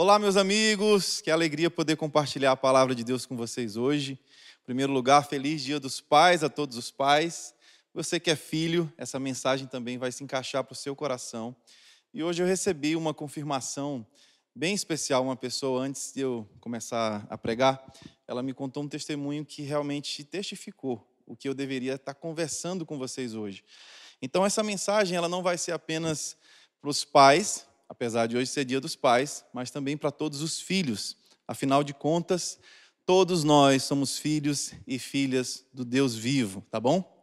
Olá, meus amigos, que alegria poder compartilhar a palavra de Deus com vocês hoje. Em primeiro lugar, feliz Dia dos Pais a todos os pais. Você que é filho, essa mensagem também vai se encaixar para o seu coração. E hoje eu recebi uma confirmação bem especial. Uma pessoa, antes de eu começar a pregar, ela me contou um testemunho que realmente testificou o que eu deveria estar conversando com vocês hoje. Então, essa mensagem ela não vai ser apenas para os pais, apesar de hoje ser dia dos pais, mas também para todos os filhos. Afinal de contas, todos nós somos filhos e filhas do Deus vivo, tá bom?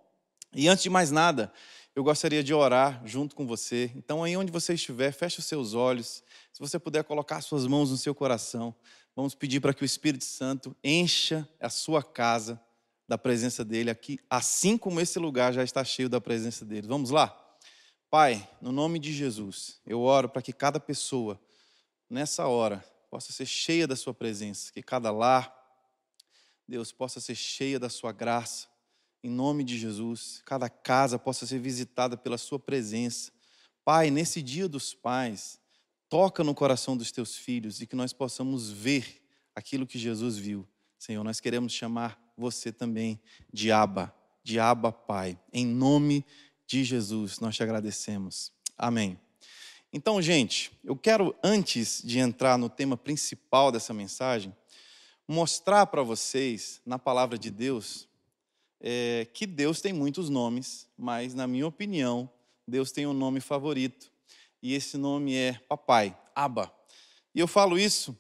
E antes de mais nada, eu gostaria de orar junto com você. Então, aí onde você estiver, feche os seus olhos. Se você puder colocar suas mãos no seu coração, vamos pedir para que o Espírito Santo encha a sua casa da presença dele aqui, assim como esse lugar já está cheio da presença dele. Vamos lá? Pai, no nome de Jesus, eu oro para que cada pessoa, nessa hora, possa ser cheia da Sua presença, que cada lar, Deus, possa ser cheia da Sua graça, em nome de Jesus, cada casa possa ser visitada pela Sua presença. Pai, nesse dia dos pais, toca no coração dos teus filhos e que nós possamos ver aquilo que Jesus viu. Senhor, nós queremos chamar você também de Abba, de Abba Pai, em nome de de Jesus, nós te agradecemos. Amém. Então, gente, eu quero, antes de entrar no tema principal dessa mensagem, mostrar para vocês, na palavra de Deus, é, que Deus tem muitos nomes, mas, na minha opinião, Deus tem um nome favorito. E esse nome é Papai, Abba. E eu falo isso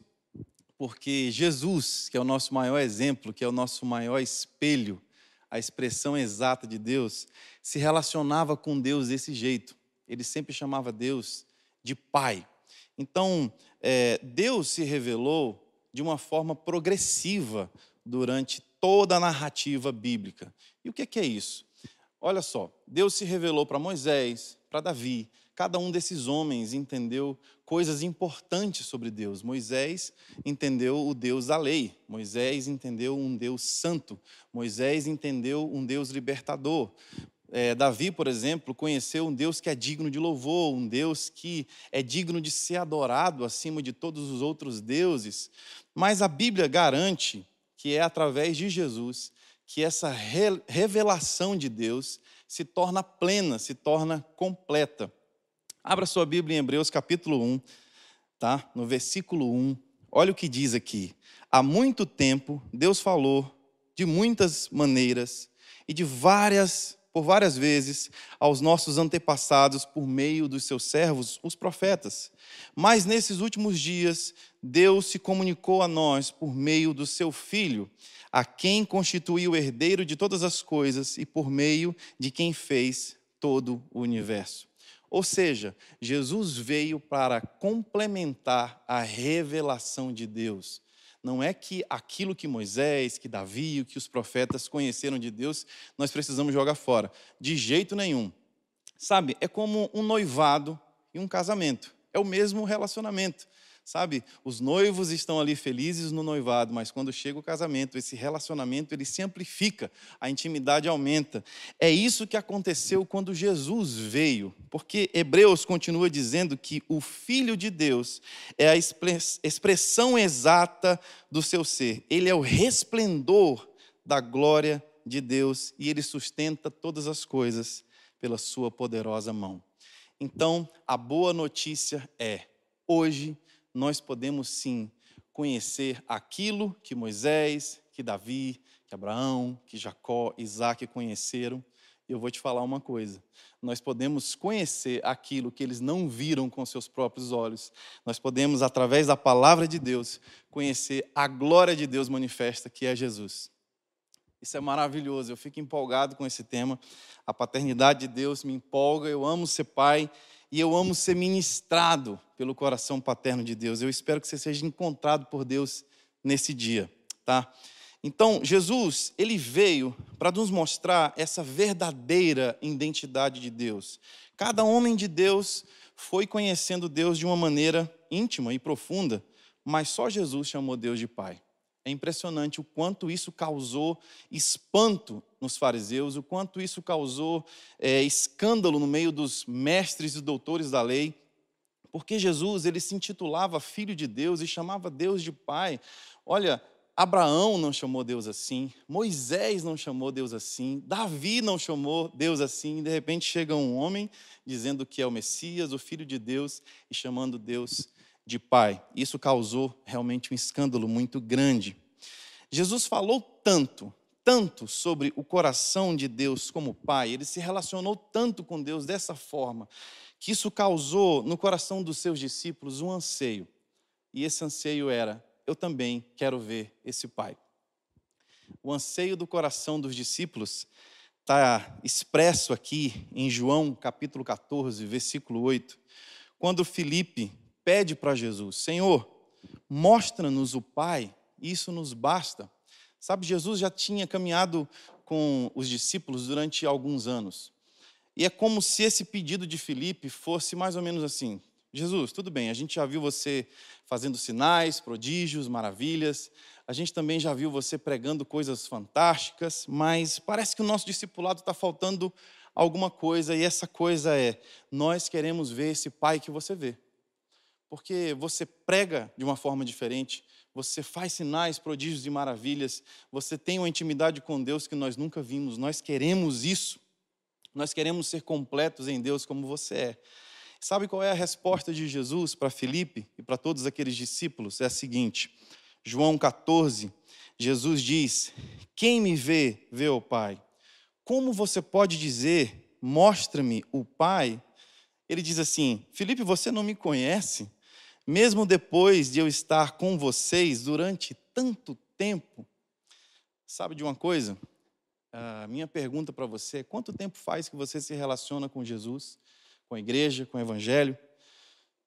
porque Jesus, que é o nosso maior exemplo, que é o nosso maior espelho, a expressão exata de Deus, se relacionava com Deus desse jeito. Ele sempre chamava Deus de Pai. Então, é, Deus se revelou de uma forma progressiva durante toda a narrativa bíblica. E o que é isso? Olha só, Deus se revelou para Moisés, para Davi, cada um desses homens entendeu coisas importantes sobre Deus. Moisés entendeu o Deus da lei, Moisés entendeu um Deus santo, Moisés entendeu um Deus libertador. É, Davi, por exemplo, conheceu um Deus que é digno de louvor, um Deus que é digno de ser adorado acima de todos os outros deuses. Mas a Bíblia garante que é através de Jesus que essa revelação de Deus se torna plena, se torna completa. Abra sua Bíblia em Hebreus capítulo 1, tá? No versículo 1. Olha o que diz aqui. Há muito tempo Deus falou de muitas maneiras e de várias por várias vezes aos nossos antepassados por meio dos seus servos, os profetas. Mas nesses últimos dias, Deus se comunicou a nós por meio do seu Filho, a quem constituiu herdeiro de todas as coisas e por meio de quem fez todo o universo. Ou seja, Jesus veio para complementar a revelação de Deus. Não é que aquilo que Moisés, que Davi, que os profetas conheceram de Deus, nós precisamos jogar fora. De jeito nenhum. Sabe, é como um noivado e um casamento. É o mesmo relacionamento. Sabe, os noivos estão ali felizes no noivado, mas quando chega o casamento, esse relacionamento ele se amplifica, a intimidade aumenta. É isso que aconteceu quando Jesus veio, porque Hebreus continua dizendo que o Filho de Deus é a expressão exata do seu ser. Ele é o resplendor da glória de Deus e ele sustenta todas as coisas pela sua poderosa mão. Então, a boa notícia é: hoje nós podemos sim conhecer aquilo que Moisés, que Davi, que Abraão, que Jacó, Isaac conheceram. Eu vou te falar uma coisa: nós podemos conhecer aquilo que eles não viram com seus próprios olhos. Nós podemos, através da palavra de Deus, conhecer a glória de Deus manifesta, que é Jesus. Isso é maravilhoso, eu fico empolgado com esse tema. A paternidade de Deus me empolga, eu amo ser pai e eu amo ser ministrado pelo coração paterno de Deus. Eu espero que você seja encontrado por Deus nesse dia, tá? Então, Jesus, ele veio para nos mostrar essa verdadeira identidade de Deus. Cada homem de Deus foi conhecendo Deus de uma maneira íntima e profunda, mas só Jesus chamou Deus de Pai. É impressionante o quanto isso causou espanto nos fariseus, o quanto isso causou é, escândalo no meio dos mestres e doutores da lei, Porque Jesus, ele se intitulava filho de Deus e chamava Deus de pai. Olha, Abraão não chamou Deus assim, Moisés não chamou Deus assim, Davi não chamou Deus assim. De repente chega um homem dizendo que é o Messias, o filho de Deus, e chamando Deus de pai. Isso causou realmente um escândalo muito grande. Jesus falou tanto, tanto sobre o coração de Deus como pai, ele se relacionou tanto com Deus dessa forma, que isso causou no coração dos seus discípulos um anseio. E esse anseio era: eu também quero ver esse pai. O anseio do coração dos discípulos está expresso aqui em João capítulo 14, versículo 8, quando Felipe pede para Jesus: Senhor, mostra-nos o Pai, isso nos basta. Sabe, Jesus já tinha caminhado com os discípulos durante alguns anos. E é como se esse pedido de Filipe fosse mais ou menos assim: Jesus, tudo bem, a gente já viu você fazendo sinais, prodígios, maravilhas, a gente também já viu você pregando coisas fantásticas, mas parece que o nosso discipulado está faltando alguma coisa, e essa coisa é: nós queremos ver esse Pai que você vê porque você prega de uma forma diferente, você faz sinais, prodígios e maravilhas, você tem uma intimidade com Deus que nós nunca vimos. Nós queremos isso. Nós queremos ser completos em Deus como você é. Sabe qual é a resposta de Jesus para Felipe e para todos aqueles discípulos? É a seguinte: João 14, Jesus diz: Quem me vê, vê o Pai. Como você pode dizer, mostra-me o Pai? Ele diz assim: Felipe, você não me conhece? Mesmo depois de eu estar com vocês durante tanto tempo. Sabe de uma coisa? A minha pergunta para você é: quanto tempo faz que você se relaciona com Jesus, com a igreja, com o evangelho?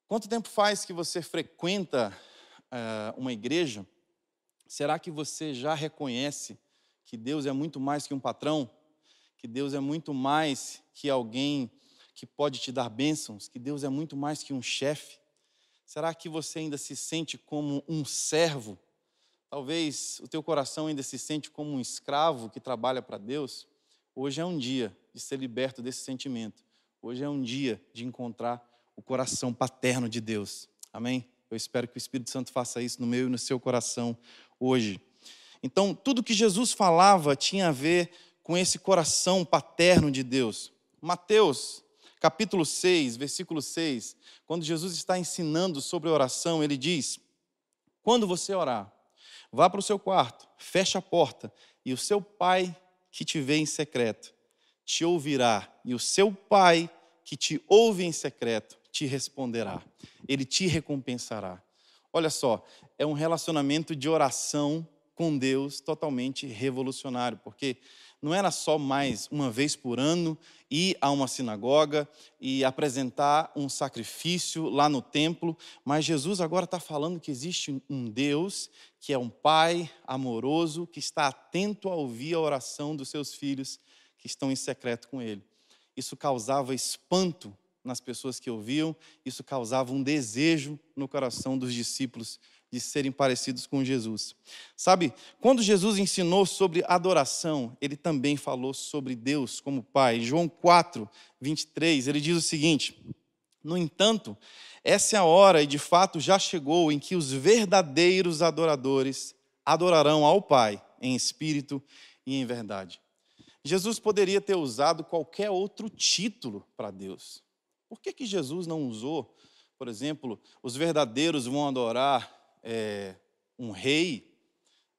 Quanto tempo faz que você frequenta uh, uma igreja? Será que você já reconhece que Deus é muito mais que um patrão? Que Deus é muito mais que alguém que pode te dar bênçãos? Que Deus é muito mais que um chefe? Será que você ainda se sente como um servo? Talvez o teu coração ainda se sente como um escravo que trabalha para Deus. Hoje é um dia de ser liberto desse sentimento. Hoje é um dia de encontrar o coração paterno de Deus. Amém? Eu espero que o Espírito Santo faça isso no meu e no seu coração hoje. Então, tudo que Jesus falava tinha a ver com esse coração paterno de Deus. Mateus capítulo 6, versículo 6, quando Jesus está ensinando sobre oração, ele diz: Quando você orar, vá para o seu quarto, feche a porta, e o seu pai que te vê em secreto te ouvirá, e o seu pai que te ouve em secreto te responderá, ele te recompensará. Olha só, é um relacionamento de oração com Deus totalmente revolucionário, porque não era só mais uma vez por ano ir a uma sinagoga e apresentar um sacrifício lá no templo, mas Jesus agora está falando que existe um Deus que é um Pai amoroso, que está atento a ouvir a oração dos seus filhos que estão em secreto com Ele. Isso causava espanto nas pessoas que ouviam, isso causava um desejo no coração dos discípulos de serem parecidos com Jesus. Sabe, quando Jesus ensinou sobre adoração, ele também falou sobre Deus como Pai. João 4, 23, ele diz o seguinte: No entanto, essa é a hora, e de fato já chegou, em que os verdadeiros adoradores adorarão ao Pai em espírito e em verdade. Jesus poderia ter usado qualquer outro título para Deus. Por que, que Jesus não usou, por exemplo, os verdadeiros vão adorar é, um rei,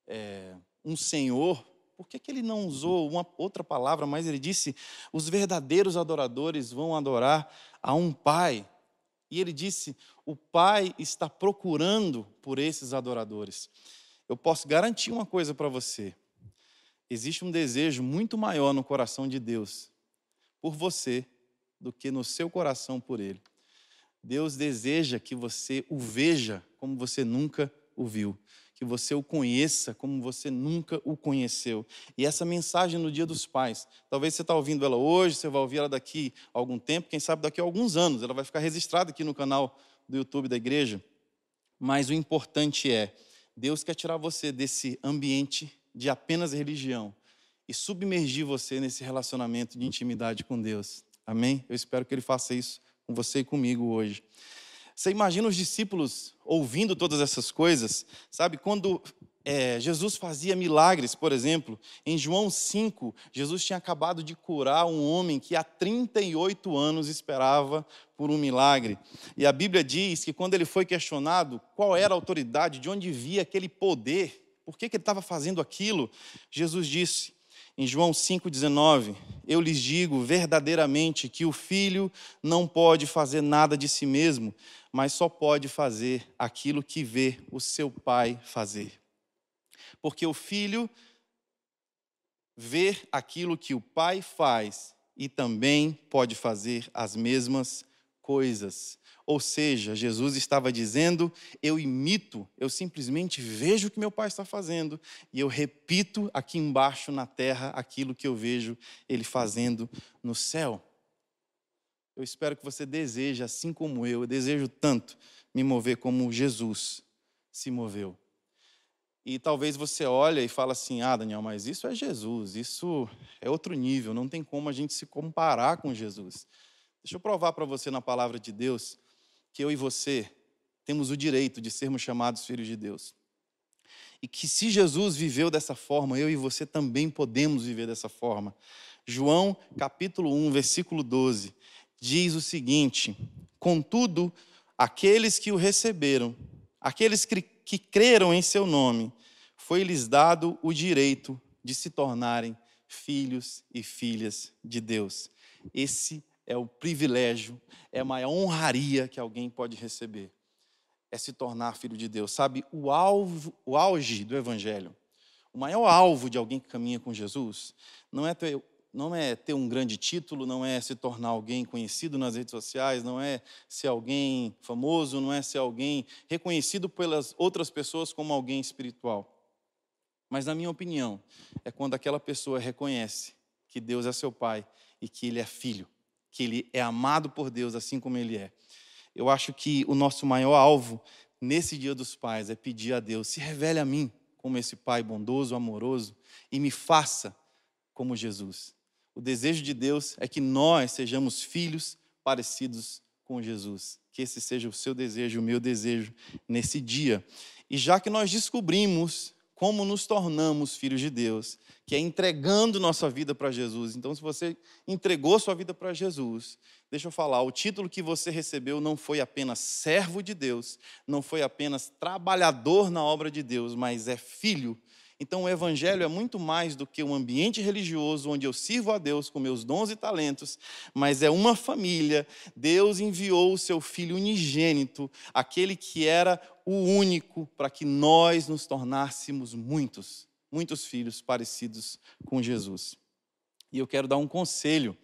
é, um senhor, por que, que ele não usou uma outra palavra, mas ele disse: os verdadeiros adoradores vão adorar a um pai. E ele disse: o pai está procurando por esses adoradores. Eu posso garantir uma coisa para você: existe um desejo muito maior no coração de Deus por você do que no seu coração por ele. Deus deseja que você o veja como você nunca o viu, que você o conheça como você nunca o conheceu. E essa mensagem no Dia dos Pais, talvez você está ouvindo ela hoje, você vai ouvir ela daqui a algum tempo, quem sabe daqui a alguns anos, ela vai ficar registrada aqui no canal do YouTube da igreja. Mas o importante é, Deus quer tirar você desse ambiente de apenas religião e submergir você nesse relacionamento de intimidade com Deus. Amém? Eu espero que Ele faça isso com você e comigo hoje. Você imagina os discípulos ouvindo todas essas coisas, sabe? Quando é, Jesus fazia milagres, por exemplo, em João 5, Jesus tinha acabado de curar um homem que há 38 anos esperava por um milagre. E a Bíblia diz que quando ele foi questionado qual era a autoridade, de onde via aquele poder, por que, que ele estava fazendo aquilo, Jesus disse: em João 5,19: Eu lhes digo verdadeiramente que o filho não pode fazer nada de si mesmo, mas só pode fazer aquilo que vê o seu pai fazer. Porque o filho vê aquilo que o pai faz e também pode fazer as mesmas coisas. Ou seja, Jesus estava dizendo: eu imito, eu simplesmente vejo o que meu pai está fazendo e eu repito aqui embaixo na terra aquilo que eu vejo ele fazendo no céu. Eu espero que você deseje, assim como eu, eu desejo tanto me mover como Jesus se moveu. E talvez você olhe e fala assim: "Ah, Daniel, mas isso é Jesus, isso é outro nível, não tem como a gente se comparar com Jesus". Deixa eu provar para você na palavra de Deus que eu e você temos o direito de sermos chamados filhos de Deus. E que se Jesus viveu dessa forma, eu e você também podemos viver dessa forma. João capítulo 1, versículo 12, diz o seguinte: Contudo, aqueles que o receberam, aqueles que, que creram em seu nome, foi-lhes dado o direito de se tornarem filhos e filhas de Deus. Esse é o privilégio, é a maior honraria que alguém pode receber. É se tornar filho de Deus. Sabe, o, alvo, o auge do Evangelho, o maior alvo de alguém que caminha com Jesus, não é ter, não é ter um grande título, não é se tornar alguém conhecido nas redes sociais, não é ser alguém famoso, não é ser alguém reconhecido pelas outras pessoas como alguém espiritual. Mas, na minha opinião, é quando aquela pessoa reconhece que Deus é seu Pai e que Ele é filho que ele é amado por Deus assim como ele é. Eu acho que o nosso maior alvo nesse Dia dos Pais é pedir a Deus: se revele a mim como esse Pai bondoso, amoroso e me faça como Jesus. O desejo de Deus é que nós sejamos filhos parecidos com Jesus. Que esse seja o seu desejo, o meu desejo nesse dia. E já que nós descobrimos como nos tornamos filhos de Deus, que é entregando nossa vida para Jesus. Então, se você entregou sua vida para Jesus, deixa eu falar, o título que você recebeu não foi apenas servo de Deus, não foi apenas trabalhador na obra de Deus, mas é filho então, o Evangelho é muito mais do que um ambiente religioso onde eu sirvo a Deus com meus dons e talentos, mas é uma família. Deus enviou o seu Filho unigênito, aquele que era o único, para que nós nos tornássemos muitos, muitos filhos parecidos com Jesus. E eu quero dar um conselho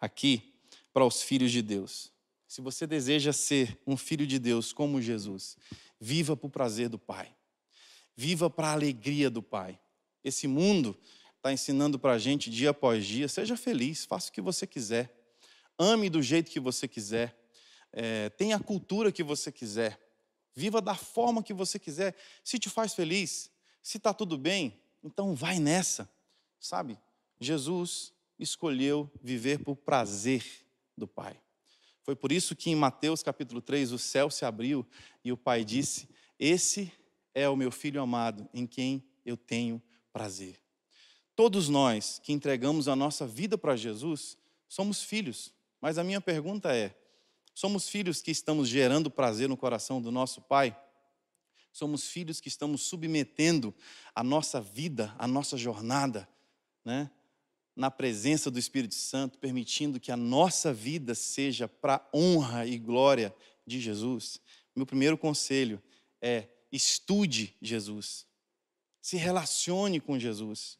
aqui para os filhos de Deus. Se você deseja ser um filho de Deus como Jesus, viva para o prazer do Pai. Viva para a alegria do Pai. Esse mundo está ensinando para a gente dia após dia: seja feliz, faça o que você quiser, ame do jeito que você quiser, é, tenha a cultura que você quiser, viva da forma que você quiser. Se te faz feliz, se está tudo bem, então vai nessa, sabe? Jesus escolheu viver por prazer do Pai. Foi por isso que em Mateus capítulo 3 o céu se abriu e o Pai disse: Esse é o meu filho amado, em quem eu tenho prazer. Todos nós que entregamos a nossa vida para Jesus somos filhos, mas a minha pergunta é: somos filhos que estamos gerando prazer no coração do nosso Pai? Somos filhos que estamos submetendo a nossa vida, a nossa jornada, né? na presença do Espírito Santo, permitindo que a nossa vida seja para honra e glória de Jesus. Meu primeiro conselho é estude Jesus, se relacione com Jesus,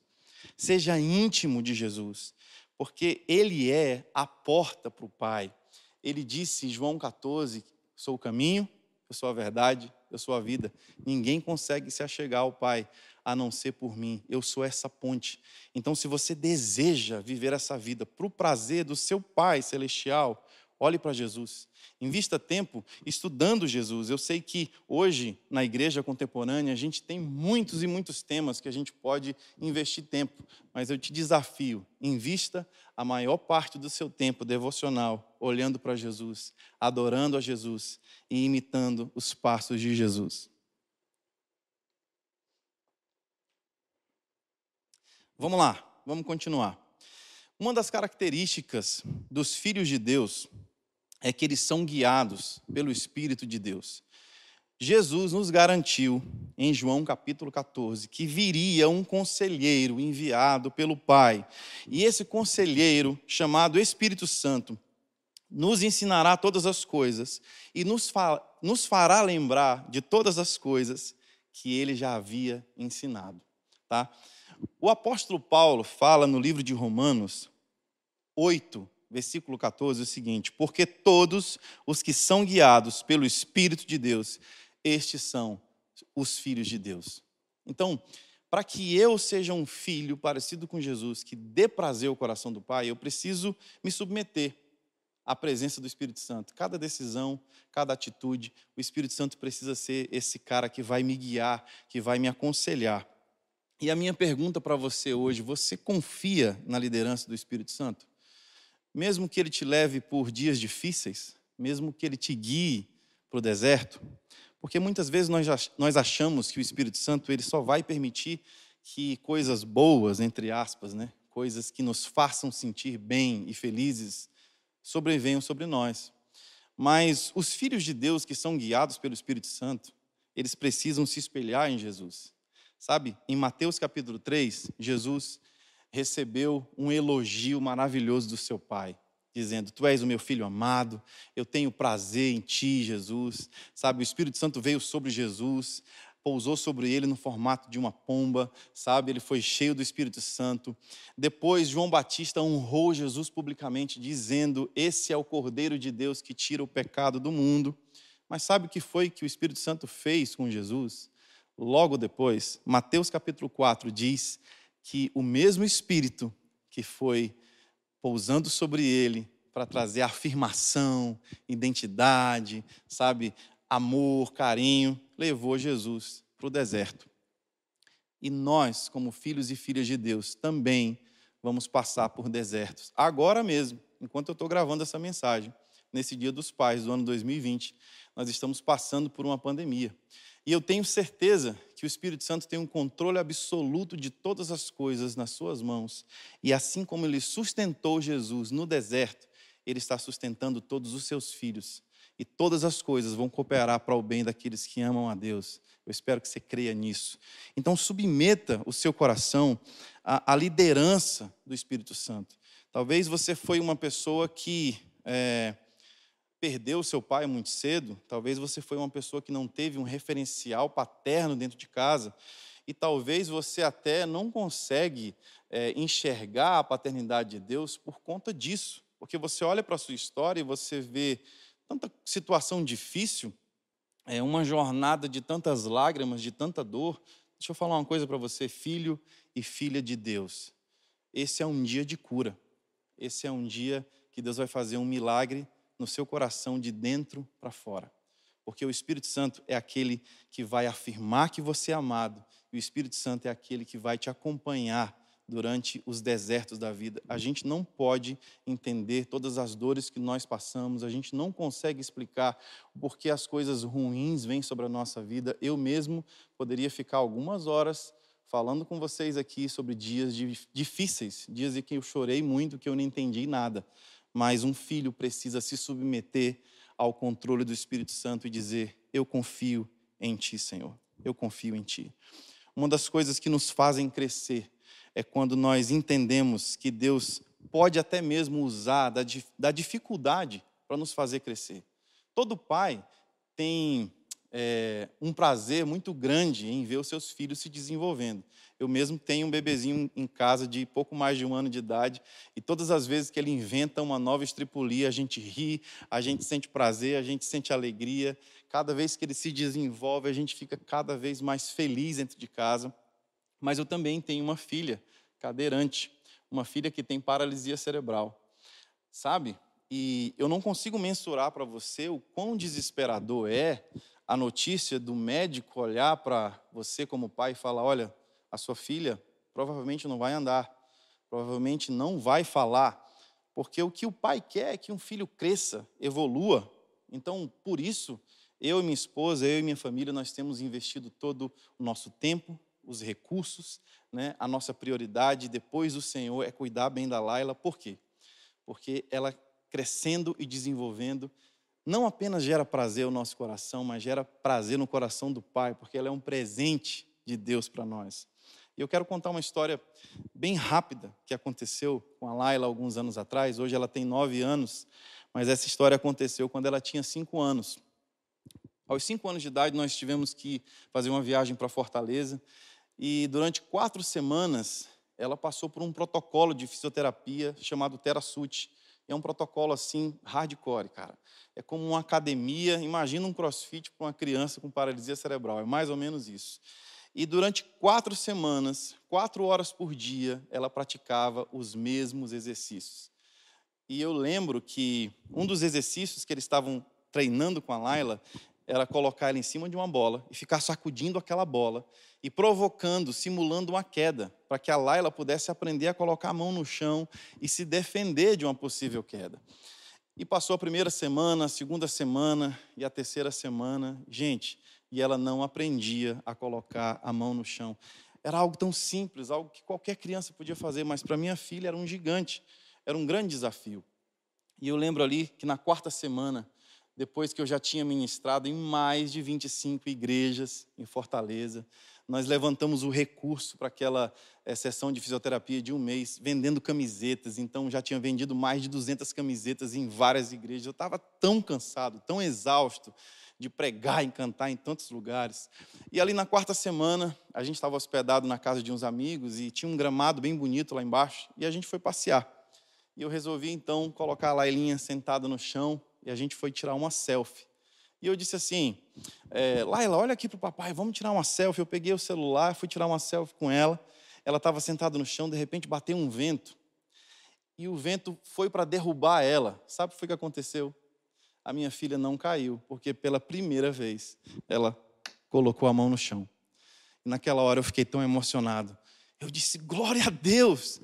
seja íntimo de Jesus, porque Ele é a porta para o Pai. Ele disse em João 14: Sou o caminho, eu sou a verdade, eu sou a vida. Ninguém consegue se achegar ao Pai a não ser por mim. Eu sou essa ponte. Então, se você deseja viver essa vida para o prazer do seu Pai celestial, Olhe para Jesus. Invista tempo estudando Jesus. Eu sei que hoje, na igreja contemporânea, a gente tem muitos e muitos temas que a gente pode investir tempo, mas eu te desafio: invista a maior parte do seu tempo devocional olhando para Jesus, adorando a Jesus e imitando os passos de Jesus. Vamos lá, vamos continuar. Uma das características dos filhos de Deus é que eles são guiados pelo Espírito de Deus. Jesus nos garantiu, em João capítulo 14, que viria um conselheiro enviado pelo Pai. E esse conselheiro, chamado Espírito Santo, nos ensinará todas as coisas e nos, fa nos fará lembrar de todas as coisas que ele já havia ensinado. Tá? O apóstolo Paulo fala no livro de Romanos 8, versículo 14, o seguinte: Porque todos os que são guiados pelo Espírito de Deus, estes são os filhos de Deus. Então, para que eu seja um filho parecido com Jesus, que dê prazer ao coração do Pai, eu preciso me submeter à presença do Espírito Santo. Cada decisão, cada atitude, o Espírito Santo precisa ser esse cara que vai me guiar, que vai me aconselhar. E a minha pergunta para você hoje: você confia na liderança do Espírito Santo? Mesmo que ele te leve por dias difíceis, mesmo que ele te guie para o deserto, porque muitas vezes nós achamos que o Espírito Santo ele só vai permitir que coisas boas, entre aspas, né, coisas que nos façam sentir bem e felizes, sobrevenham sobre nós. Mas os filhos de Deus que são guiados pelo Espírito Santo, eles precisam se espelhar em Jesus. Sabe, em Mateus capítulo 3, Jesus recebeu um elogio maravilhoso do seu pai, dizendo: Tu és o meu filho amado, eu tenho prazer em ti, Jesus. Sabe, o Espírito Santo veio sobre Jesus, pousou sobre ele no formato de uma pomba, sabe? Ele foi cheio do Espírito Santo. Depois, João Batista honrou Jesus publicamente, dizendo: Esse é o Cordeiro de Deus que tira o pecado do mundo. Mas sabe o que foi que o Espírito Santo fez com Jesus? Logo depois, Mateus capítulo 4 diz que o mesmo Espírito que foi pousando sobre ele para trazer afirmação, identidade, sabe, amor, carinho, levou Jesus para o deserto. E nós, como filhos e filhas de Deus, também vamos passar por desertos. Agora mesmo, enquanto eu estou gravando essa mensagem, nesse Dia dos Pais do ano 2020, nós estamos passando por uma pandemia. E eu tenho certeza que o Espírito Santo tem um controle absoluto de todas as coisas nas suas mãos. E assim como ele sustentou Jesus no deserto, ele está sustentando todos os seus filhos. E todas as coisas vão cooperar para o bem daqueles que amam a Deus. Eu espero que você creia nisso. Então, submeta o seu coração à, à liderança do Espírito Santo. Talvez você foi uma pessoa que é, perdeu seu pai muito cedo, talvez você foi uma pessoa que não teve um referencial paterno dentro de casa, e talvez você até não consegue é, enxergar a paternidade de Deus por conta disso, porque você olha para a sua história e você vê tanta situação difícil, é uma jornada de tantas lágrimas, de tanta dor. Deixa eu falar uma coisa para você, filho e filha de Deus. Esse é um dia de cura. Esse é um dia que Deus vai fazer um milagre no seu coração de dentro para fora. Porque o Espírito Santo é aquele que vai afirmar que você é amado, e o Espírito Santo é aquele que vai te acompanhar durante os desertos da vida. A gente não pode entender todas as dores que nós passamos, a gente não consegue explicar por que as coisas ruins vêm sobre a nossa vida. Eu mesmo poderia ficar algumas horas falando com vocês aqui sobre dias difíceis, dias em que eu chorei muito, que eu não entendi nada mas um filho precisa se submeter ao controle do Espírito Santo e dizer: Eu confio em Ti, Senhor, eu confio em Ti. Uma das coisas que nos fazem crescer é quando nós entendemos que Deus pode até mesmo usar da, da dificuldade para nos fazer crescer. Todo pai tem é, um prazer muito grande em ver os seus filhos se desenvolvendo. Eu mesmo tenho um bebezinho em casa de pouco mais de um ano de idade, e todas as vezes que ele inventa uma nova estripulia, a gente ri, a gente sente prazer, a gente sente alegria. Cada vez que ele se desenvolve, a gente fica cada vez mais feliz dentro de casa. Mas eu também tenho uma filha cadeirante, uma filha que tem paralisia cerebral. Sabe? E eu não consigo mensurar para você o quão desesperador é a notícia do médico olhar para você como pai e falar: olha, a sua filha provavelmente não vai andar, provavelmente não vai falar, porque o que o pai quer é que um filho cresça, evolua. Então, por isso, eu e minha esposa, eu e minha família, nós temos investido todo o nosso tempo, os recursos, né? a nossa prioridade depois do Senhor é cuidar bem da Laila. Por quê? Porque ela crescendo e desenvolvendo não apenas gera prazer ao nosso coração, mas gera prazer no coração do Pai, porque ela é um presente de Deus para nós. E eu quero contar uma história bem rápida que aconteceu com a Laila alguns anos atrás. Hoje ela tem nove anos, mas essa história aconteceu quando ela tinha cinco anos. Aos cinco anos de idade, nós tivemos que fazer uma viagem para Fortaleza e durante quatro semanas ela passou por um protocolo de fisioterapia chamado TeraSut. É um protocolo assim, hardcore, cara. É como uma academia, imagina um crossfit para uma criança com paralisia cerebral, é mais ou menos isso. E durante quatro semanas, quatro horas por dia, ela praticava os mesmos exercícios. E eu lembro que um dos exercícios que eles estavam treinando com a Laila era colocar ela em cima de uma bola e ficar sacudindo aquela bola e provocando, simulando uma queda, para que a Laila pudesse aprender a colocar a mão no chão e se defender de uma possível queda. E passou a primeira semana, a segunda semana e a terceira semana, gente, e ela não aprendia a colocar a mão no chão. Era algo tão simples, algo que qualquer criança podia fazer, mas para minha filha era um gigante, era um grande desafio. E eu lembro ali que na quarta semana, depois que eu já tinha ministrado em mais de 25 igrejas em Fortaleza. Nós levantamos o recurso para aquela é, sessão de fisioterapia de um mês, vendendo camisetas. Então, já tinha vendido mais de 200 camisetas em várias igrejas. Eu estava tão cansado, tão exausto de pregar e cantar em tantos lugares. E ali na quarta semana, a gente estava hospedado na casa de uns amigos e tinha um gramado bem bonito lá embaixo. E a gente foi passear. E eu resolvi então colocar a Lailinha sentada no chão e a gente foi tirar uma selfie. E eu disse assim, é, Laila, olha aqui para o papai, vamos tirar uma selfie. Eu peguei o celular, fui tirar uma selfie com ela. Ela estava sentada no chão, de repente bateu um vento. E o vento foi para derrubar ela. Sabe o que aconteceu? A minha filha não caiu, porque pela primeira vez ela colocou a mão no chão. E naquela hora eu fiquei tão emocionado. Eu disse, glória a Deus!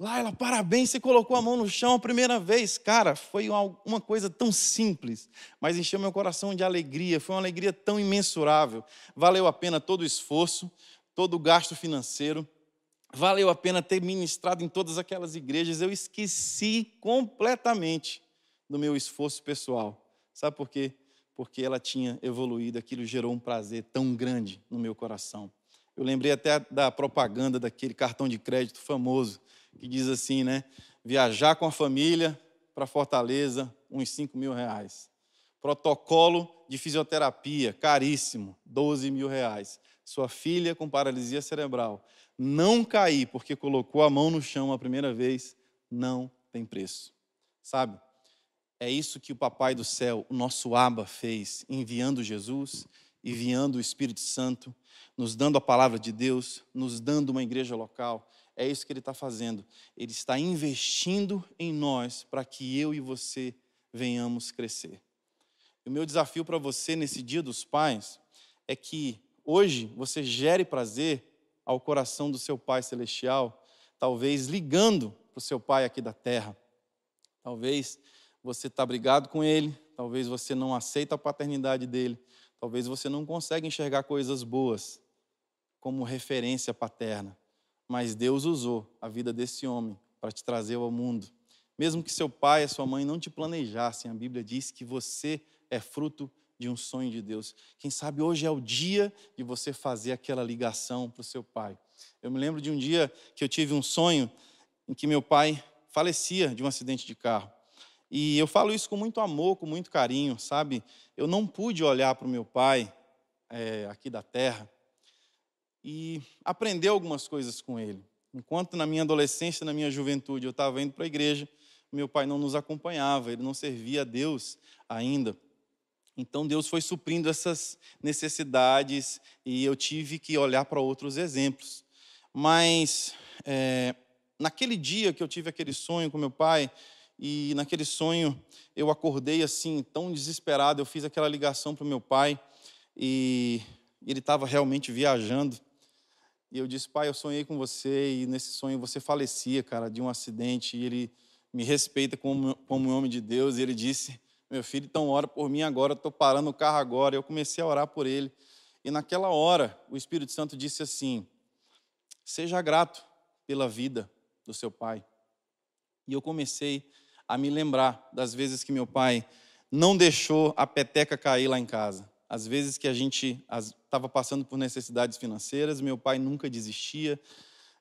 Laila, parabéns, você colocou a mão no chão a primeira vez. Cara, foi uma coisa tão simples, mas encheu meu coração de alegria. Foi uma alegria tão imensurável. Valeu a pena todo o esforço, todo o gasto financeiro. Valeu a pena ter ministrado em todas aquelas igrejas. Eu esqueci completamente do meu esforço pessoal. Sabe por quê? Porque ela tinha evoluído, aquilo gerou um prazer tão grande no meu coração. Eu lembrei até da propaganda daquele cartão de crédito famoso que diz assim, né? Viajar com a família para Fortaleza, uns 5 mil reais. Protocolo de fisioterapia, caríssimo, 12 mil reais. Sua filha com paralisia cerebral. Não cair porque colocou a mão no chão a primeira vez, não tem preço. Sabe? É isso que o Papai do Céu, o nosso Aba, fez, enviando Jesus, enviando o Espírito Santo, nos dando a palavra de Deus, nos dando uma igreja local, é isso que ele está fazendo. Ele está investindo em nós para que eu e você venhamos crescer. o meu desafio para você nesse Dia dos Pais é que hoje você gere prazer ao coração do seu Pai Celestial, talvez ligando para o seu Pai aqui da terra. Talvez você está brigado com ele, talvez você não aceita a paternidade dele, talvez você não consegue enxergar coisas boas como referência paterna mas Deus usou a vida desse homem para te trazer ao mundo. Mesmo que seu pai e sua mãe não te planejassem, a Bíblia diz que você é fruto de um sonho de Deus. Quem sabe hoje é o dia de você fazer aquela ligação para o seu pai. Eu me lembro de um dia que eu tive um sonho em que meu pai falecia de um acidente de carro. E eu falo isso com muito amor, com muito carinho, sabe? Eu não pude olhar para o meu pai é, aqui da terra e aprender algumas coisas com ele. Enquanto na minha adolescência, na minha juventude, eu estava indo para a igreja, meu pai não nos acompanhava, ele não servia a Deus ainda. Então Deus foi suprindo essas necessidades e eu tive que olhar para outros exemplos. Mas é, naquele dia que eu tive aquele sonho com meu pai, e naquele sonho eu acordei assim, tão desesperado. Eu fiz aquela ligação para o meu pai e ele estava realmente viajando. E eu disse, pai, eu sonhei com você e nesse sonho você falecia, cara, de um acidente. E ele me respeita como, como um homem de Deus. E ele disse, meu filho, então ora por mim agora, estou parando o carro agora. Eu comecei a orar por ele. E naquela hora, o Espírito Santo disse assim: Seja grato pela vida do seu pai. E eu comecei a me lembrar das vezes que meu pai não deixou a peteca cair lá em casa. Às vezes que a gente estava passando por necessidades financeiras, meu pai nunca desistia.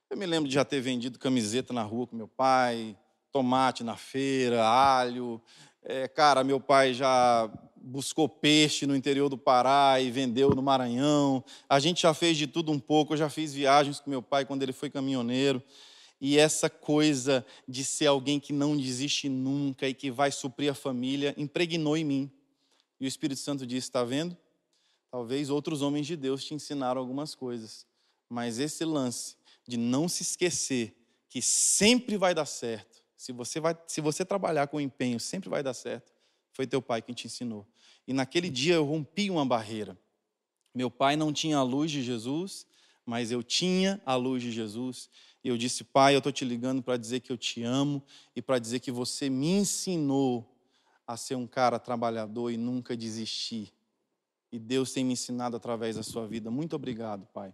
Eu me lembro de já ter vendido camiseta na rua com meu pai, tomate na feira, alho. É, cara, meu pai já buscou peixe no interior do Pará e vendeu no Maranhão. A gente já fez de tudo um pouco. Eu já fiz viagens com meu pai quando ele foi caminhoneiro. E essa coisa de ser alguém que não desiste nunca e que vai suprir a família impregnou em mim. E o Espírito Santo disse: Está vendo? Talvez outros homens de Deus te ensinaram algumas coisas, mas esse lance de não se esquecer que sempre vai dar certo, se você, vai, se você trabalhar com empenho, sempre vai dar certo, foi teu pai quem te ensinou. E naquele dia eu rompi uma barreira. Meu pai não tinha a luz de Jesus, mas eu tinha a luz de Jesus. E eu disse, pai, eu estou te ligando para dizer que eu te amo e para dizer que você me ensinou a ser um cara trabalhador e nunca desistir. E Deus tem me ensinado através da sua vida. Muito obrigado, pai.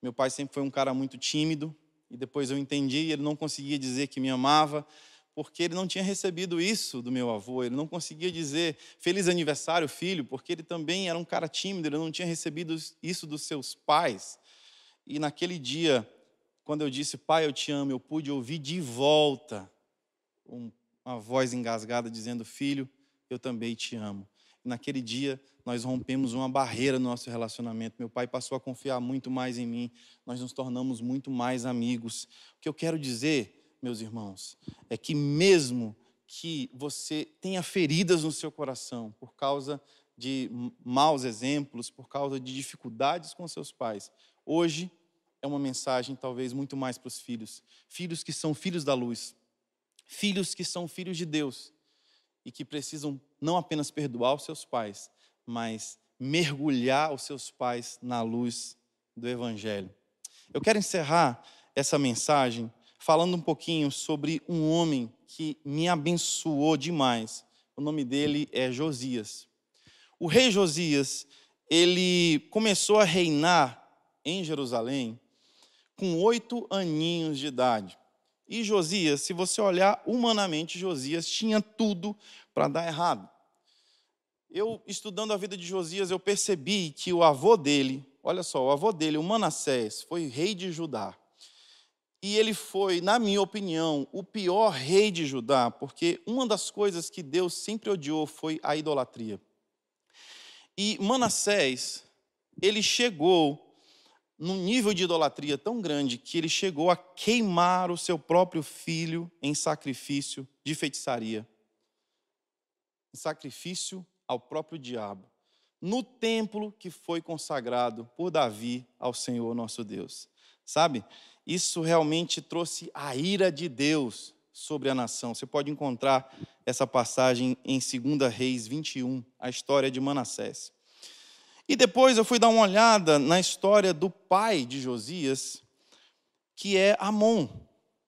Meu pai sempre foi um cara muito tímido e depois eu entendi, ele não conseguia dizer que me amava, porque ele não tinha recebido isso do meu avô, ele não conseguia dizer feliz aniversário, filho, porque ele também era um cara tímido, ele não tinha recebido isso dos seus pais. E naquele dia, quando eu disse, pai, eu te amo, eu pude ouvir de volta uma voz engasgada dizendo, filho, eu também te amo. Naquele dia, nós rompemos uma barreira no nosso relacionamento. Meu pai passou a confiar muito mais em mim, nós nos tornamos muito mais amigos. O que eu quero dizer meus irmãos, é que mesmo que você tenha feridas no seu coração por causa de maus exemplos, por causa de dificuldades com seus pais, hoje é uma mensagem talvez muito mais para os filhos, filhos que são filhos da luz, filhos que são filhos de Deus e que precisam não apenas perdoar os seus pais, mas mergulhar os seus pais na luz do Evangelho. Eu quero encerrar essa mensagem falando um pouquinho sobre um homem que me abençoou demais. O nome dele é Josias. O rei Josias, ele começou a reinar em Jerusalém com oito aninhos de idade. E Josias, se você olhar humanamente, Josias tinha tudo para dar errado. Eu, estudando a vida de Josias, eu percebi que o avô dele, olha só, o avô dele, o Manassés, foi rei de Judá. E ele foi, na minha opinião, o pior rei de Judá, porque uma das coisas que Deus sempre odiou foi a idolatria. E Manassés, ele chegou num nível de idolatria tão grande que ele chegou a queimar o seu próprio filho em sacrifício de feitiçaria. Em sacrifício ao próprio diabo. No templo que foi consagrado por Davi ao Senhor nosso Deus. Sabe? isso realmente trouxe a ira de Deus sobre a nação. Você pode encontrar essa passagem em 2 Reis 21, a história de Manassés. E depois eu fui dar uma olhada na história do pai de Josias, que é Amon.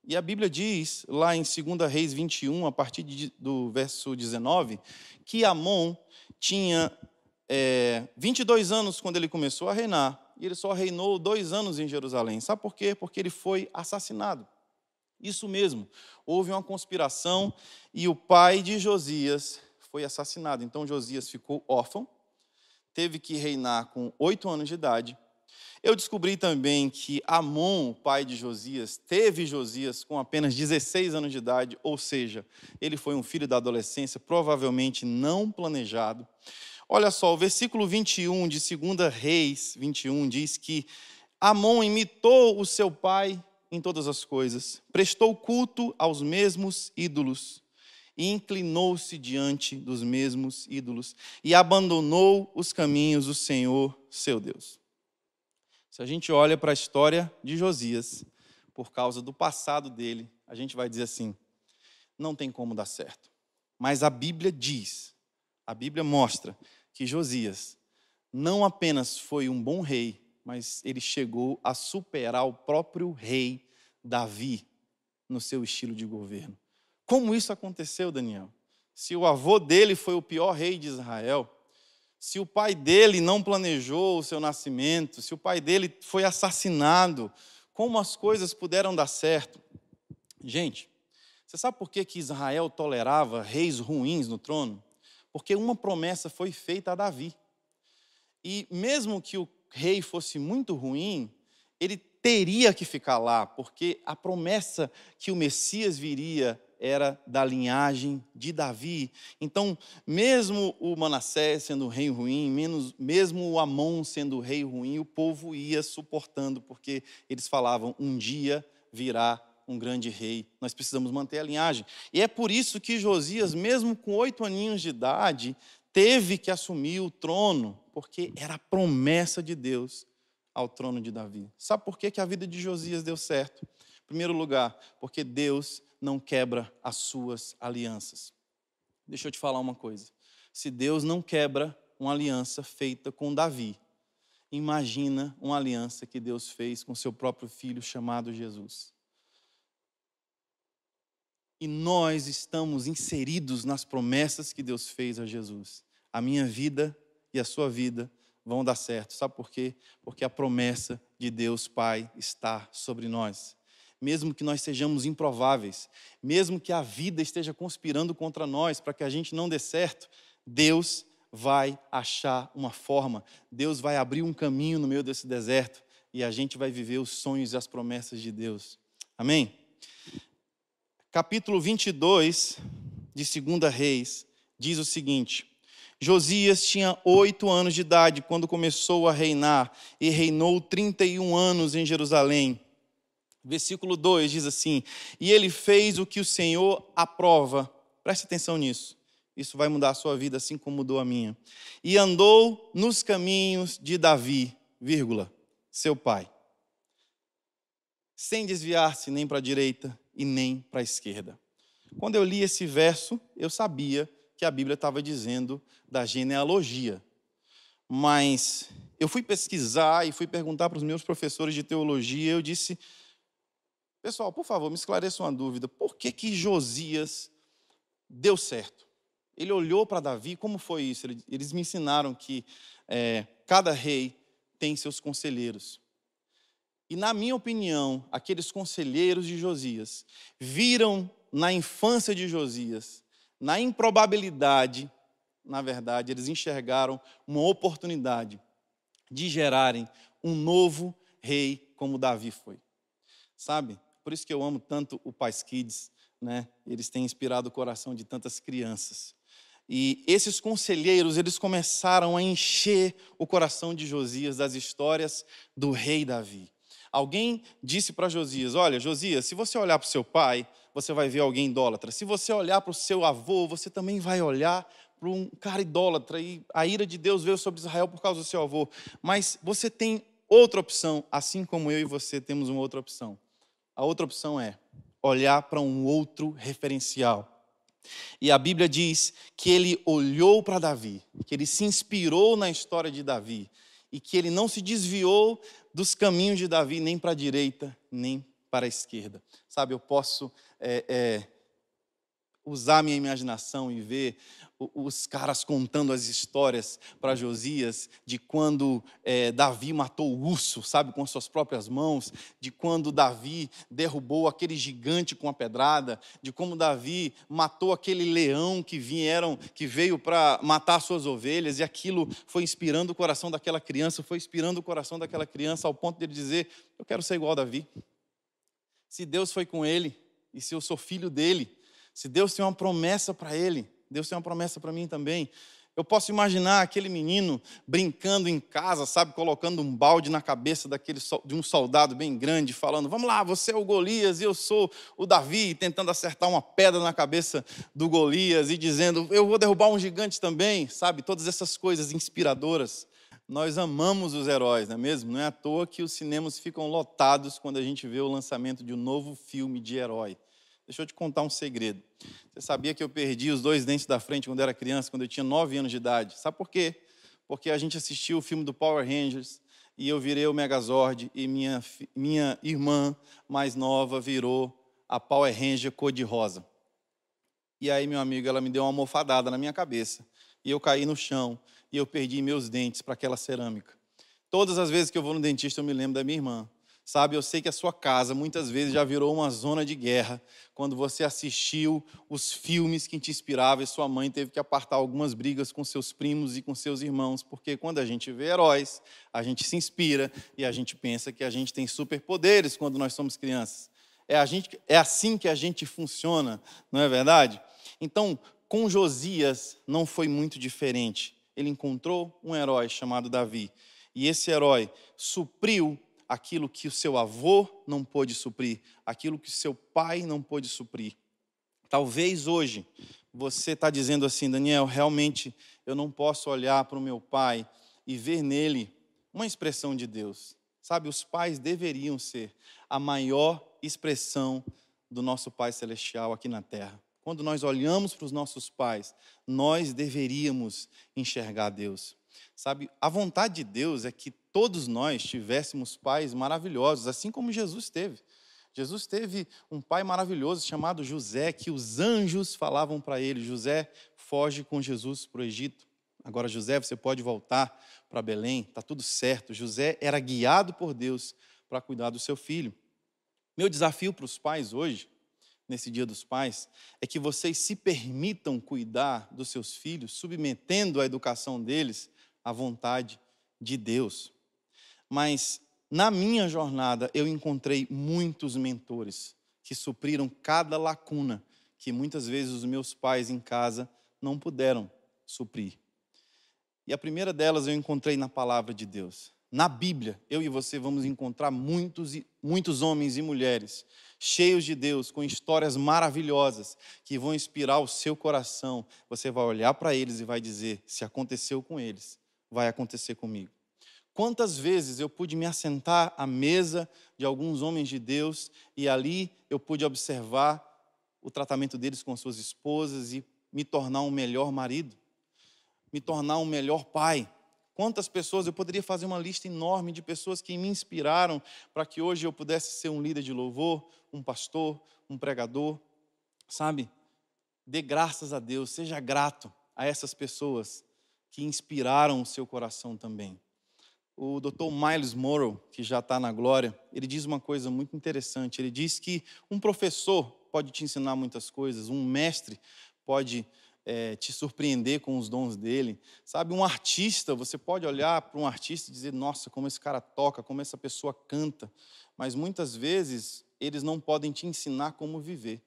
E a Bíblia diz, lá em 2 Reis 21, a partir de, do verso 19, que Amon tinha é, 22 anos quando ele começou a reinar, e ele só reinou dois anos em Jerusalém. Sabe por quê? Porque ele foi assassinado. Isso mesmo, houve uma conspiração e o pai de Josias foi assassinado. Então Josias ficou órfão, teve que reinar com oito anos de idade. Eu descobri também que Amon, o pai de Josias, teve Josias com apenas 16 anos de idade, ou seja, ele foi um filho da adolescência, provavelmente não planejado. Olha só, o versículo 21 de 2 Reis 21 diz que Amon imitou o seu pai em todas as coisas, prestou culto aos mesmos ídolos e inclinou-se diante dos mesmos ídolos e abandonou os caminhos do Senhor, seu Deus. Se a gente olha para a história de Josias, por causa do passado dele, a gente vai dizer assim: não tem como dar certo. Mas a Bíblia diz, a Bíblia mostra que Josias não apenas foi um bom rei, mas ele chegou a superar o próprio rei Davi no seu estilo de governo. Como isso aconteceu, Daniel? Se o avô dele foi o pior rei de Israel, se o pai dele não planejou o seu nascimento, se o pai dele foi assassinado, como as coisas puderam dar certo? Gente, você sabe por que, que Israel tolerava reis ruins no trono? Porque uma promessa foi feita a Davi. E mesmo que o rei fosse muito ruim, ele teria que ficar lá, porque a promessa que o Messias viria era da linhagem de Davi. Então, mesmo o Manassés sendo rei ruim, menos, mesmo o Amon sendo rei ruim, o povo ia suportando, porque eles falavam: um dia virá um grande rei, nós precisamos manter a linhagem. E é por isso que Josias, mesmo com oito aninhos de idade, teve que assumir o trono, porque era a promessa de Deus ao trono de Davi. Sabe por que, que a vida de Josias deu certo? Primeiro lugar, porque Deus não quebra as suas alianças. Deixa eu te falar uma coisa. Se Deus não quebra uma aliança feita com Davi, imagina uma aliança que Deus fez com seu próprio filho chamado Jesus. E nós estamos inseridos nas promessas que Deus fez a Jesus. A minha vida e a sua vida vão dar certo. Sabe por quê? Porque a promessa de Deus Pai está sobre nós mesmo que nós sejamos improváveis, mesmo que a vida esteja conspirando contra nós para que a gente não dê certo, Deus vai achar uma forma, Deus vai abrir um caminho no meio desse deserto e a gente vai viver os sonhos e as promessas de Deus. Amém? Capítulo 22 de 2 Reis diz o seguinte: Josias tinha oito anos de idade quando começou a reinar e reinou 31 anos em Jerusalém. Versículo 2 diz assim: E ele fez o que o Senhor aprova. Preste atenção nisso. Isso vai mudar a sua vida assim como mudou a minha. E andou nos caminhos de Davi, vírgula, seu pai, sem desviar-se nem para a direita e nem para a esquerda. Quando eu li esse verso, eu sabia que a Bíblia estava dizendo da genealogia. Mas eu fui pesquisar e fui perguntar para os meus professores de teologia, eu disse, Pessoal, por favor, me esclareça uma dúvida. Por que, que Josias deu certo? Ele olhou para Davi, como foi isso? Eles me ensinaram que é, cada rei tem seus conselheiros. E, na minha opinião, aqueles conselheiros de Josias viram na infância de Josias, na improbabilidade, na verdade, eles enxergaram uma oportunidade de gerarem um novo rei como Davi foi. Sabe? Por isso que eu amo tanto o Pais Kids, né? Eles têm inspirado o coração de tantas crianças. E esses conselheiros, eles começaram a encher o coração de Josias das histórias do rei Davi. Alguém disse para Josias: Olha, Josias, se você olhar para o seu pai, você vai ver alguém idólatra. Se você olhar para o seu avô, você também vai olhar para um cara idólatra. E a ira de Deus veio sobre Israel por causa do seu avô. Mas você tem outra opção, assim como eu e você temos uma outra opção. A outra opção é olhar para um outro referencial. E a Bíblia diz que ele olhou para Davi, que ele se inspirou na história de Davi e que ele não se desviou dos caminhos de Davi nem para a direita nem para a esquerda. Sabe, eu posso é, é, usar minha imaginação e ver os caras contando as histórias para Josias de quando é, Davi matou o urso, sabe, com suas próprias mãos, de quando Davi derrubou aquele gigante com a pedrada, de como Davi matou aquele leão que vieram, que veio para matar suas ovelhas, e aquilo foi inspirando o coração daquela criança, foi inspirando o coração daquela criança ao ponto de ele dizer: Eu quero ser igual a Davi. Se Deus foi com ele, e se eu sou filho dele, se Deus tem uma promessa para ele, Deus tem uma promessa para mim também. Eu posso imaginar aquele menino brincando em casa, sabe, colocando um balde na cabeça daquele, de um soldado bem grande, falando: Vamos lá, você é o Golias e eu sou o Davi, tentando acertar uma pedra na cabeça do Golias e dizendo: Eu vou derrubar um gigante também, sabe? Todas essas coisas inspiradoras. Nós amamos os heróis, não é mesmo? Não é à toa que os cinemas ficam lotados quando a gente vê o lançamento de um novo filme de herói. Deixa eu te contar um segredo. Você sabia que eu perdi os dois dentes da frente quando era criança, quando eu tinha 9 anos de idade? Sabe por quê? Porque a gente assistiu o filme do Power Rangers e eu virei o Megazord e minha, minha irmã mais nova virou a Power Ranger cor-de-rosa. E aí, meu amigo, ela me deu uma almofadada na minha cabeça e eu caí no chão e eu perdi meus dentes para aquela cerâmica. Todas as vezes que eu vou no dentista, eu me lembro da minha irmã. Sabe, eu sei que a sua casa muitas vezes já virou uma zona de guerra quando você assistiu os filmes que te inspiravam e sua mãe teve que apartar algumas brigas com seus primos e com seus irmãos, porque quando a gente vê heróis, a gente se inspira e a gente pensa que a gente tem superpoderes quando nós somos crianças. É, a gente, é assim que a gente funciona, não é verdade? Então, com Josias não foi muito diferente. Ele encontrou um herói chamado Davi, e esse herói supriu aquilo que o seu avô não pôde suprir, aquilo que o seu pai não pôde suprir. Talvez hoje você está dizendo assim, Daniel, realmente eu não posso olhar para o meu pai e ver nele uma expressão de Deus. Sabe, os pais deveriam ser a maior expressão do nosso Pai Celestial aqui na terra. Quando nós olhamos para os nossos pais, nós deveríamos enxergar Deus. Sabe, a vontade de Deus é que todos nós tivéssemos pais maravilhosos, assim como Jesus teve. Jesus teve um pai maravilhoso chamado José, que os anjos falavam para ele: José, foge com Jesus para o Egito. Agora, José, você pode voltar para Belém, está tudo certo. José era guiado por Deus para cuidar do seu filho. Meu desafio para os pais hoje, nesse Dia dos Pais, é que vocês se permitam cuidar dos seus filhos, submetendo a educação deles à vontade de Deus mas na minha jornada eu encontrei muitos mentores que supriram cada lacuna que muitas vezes os meus pais em casa não puderam suprir. E a primeira delas eu encontrei na palavra de Deus. Na Bíblia, eu e você vamos encontrar muitos, muitos homens e mulheres cheios de Deus, com histórias maravilhosas que vão inspirar o seu coração. Você vai olhar para eles e vai dizer: se aconteceu com eles, vai acontecer comigo. Quantas vezes eu pude me assentar à mesa de alguns homens de Deus e ali eu pude observar o tratamento deles com suas esposas e me tornar um melhor marido, me tornar um melhor pai. Quantas pessoas, eu poderia fazer uma lista enorme de pessoas que me inspiraram para que hoje eu pudesse ser um líder de louvor, um pastor, um pregador, sabe? Dê graças a Deus, seja grato a essas pessoas que inspiraram o seu coração também o Dr. Miles Morrow, que já está na glória, ele diz uma coisa muito interessante. Ele diz que um professor pode te ensinar muitas coisas, um mestre pode é, te surpreender com os dons dele. Sabe, um artista, você pode olhar para um artista e dizer: nossa, como esse cara toca, como essa pessoa canta. Mas muitas vezes eles não podem te ensinar como viver.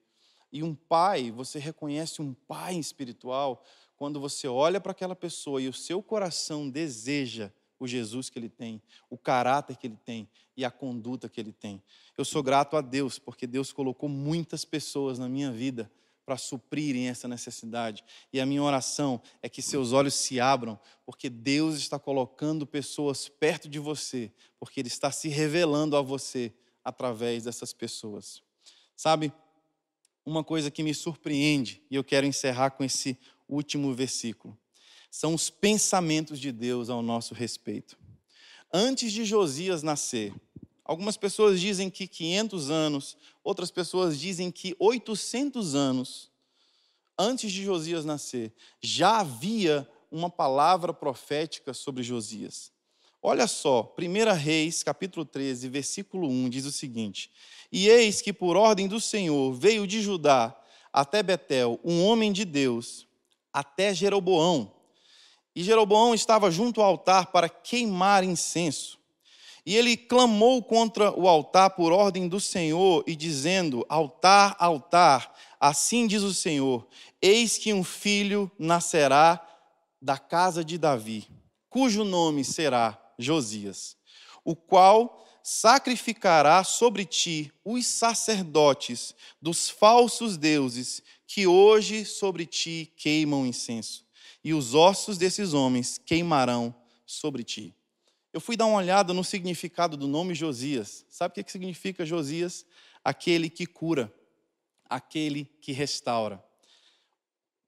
E um pai, você reconhece um pai espiritual quando você olha para aquela pessoa e o seu coração deseja o Jesus que ele tem, o caráter que ele tem e a conduta que ele tem. Eu sou grato a Deus, porque Deus colocou muitas pessoas na minha vida para suprirem essa necessidade. E a minha oração é que seus olhos se abram, porque Deus está colocando pessoas perto de você, porque Ele está se revelando a você através dessas pessoas. Sabe, uma coisa que me surpreende, e eu quero encerrar com esse último versículo são os pensamentos de Deus ao nosso respeito. Antes de Josias nascer, algumas pessoas dizem que 500 anos, outras pessoas dizem que 800 anos antes de Josias nascer, já havia uma palavra profética sobre Josias. Olha só, 1 Reis, capítulo 13, versículo 1, diz o seguinte: E eis que por ordem do Senhor veio de Judá até Betel um homem de Deus, até Jeroboão, e Jeroboão estava junto ao altar para queimar incenso. E ele clamou contra o altar por ordem do Senhor e dizendo: Altar, altar, assim diz o Senhor: Eis que um filho nascerá da casa de Davi, cujo nome será Josias, o qual sacrificará sobre ti os sacerdotes dos falsos deuses que hoje sobre ti queimam incenso e os ossos desses homens queimarão sobre ti. Eu fui dar uma olhada no significado do nome Josias. Sabe o que significa Josias? Aquele que cura, aquele que restaura.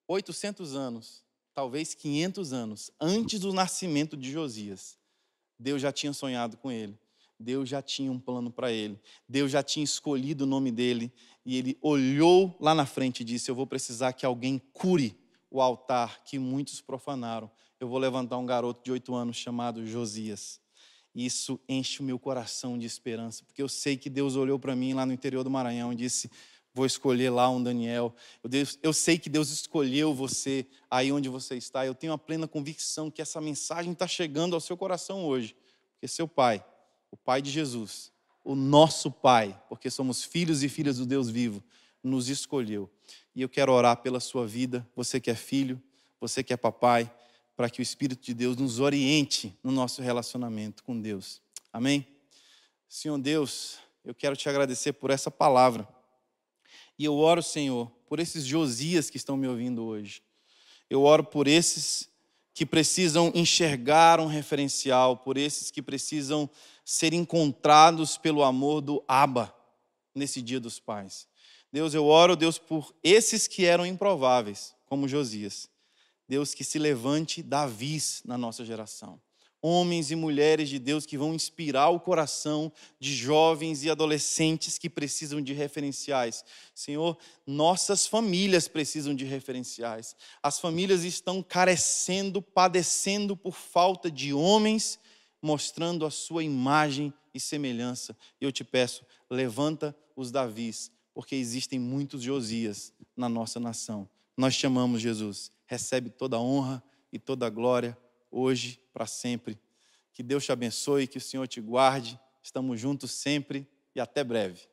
800 anos, talvez 500 anos antes do nascimento de Josias, Deus já tinha sonhado com ele. Deus já tinha um plano para ele. Deus já tinha escolhido o nome dele. E ele olhou lá na frente e disse: Eu vou precisar que alguém cure o altar que muitos profanaram. Eu vou levantar um garoto de oito anos chamado Josias. Isso enche o meu coração de esperança, porque eu sei que Deus olhou para mim lá no interior do Maranhão e disse: Vou escolher lá um Daniel. Eu, Deus, eu sei que Deus escolheu você aí onde você está. Eu tenho a plena convicção que essa mensagem está chegando ao seu coração hoje, porque seu pai o Pai de Jesus, o nosso Pai, porque somos filhos e filhas do Deus vivo, nos escolheu. E eu quero orar pela sua vida, você que é filho, você que é papai, para que o Espírito de Deus nos oriente no nosso relacionamento com Deus. Amém? Senhor Deus, eu quero te agradecer por essa palavra. E eu oro, Senhor, por esses Josias que estão me ouvindo hoje. Eu oro por esses que precisam enxergar um referencial, por esses que precisam ser encontrados pelo amor do Abba nesse dia dos pais. Deus, eu oro, Deus, por esses que eram improváveis, como Josias. Deus, que se levante Davis na nossa geração homens e mulheres de Deus que vão inspirar o coração de jovens e adolescentes que precisam de referenciais. Senhor, nossas famílias precisam de referenciais. As famílias estão carecendo, padecendo por falta de homens mostrando a sua imagem e semelhança. Eu te peço, levanta os Davis, porque existem muitos Josias na nossa nação. Nós chamamos Jesus. Recebe toda a honra e toda a glória hoje, para sempre. Que Deus te abençoe, que o Senhor te guarde. Estamos juntos sempre e até breve.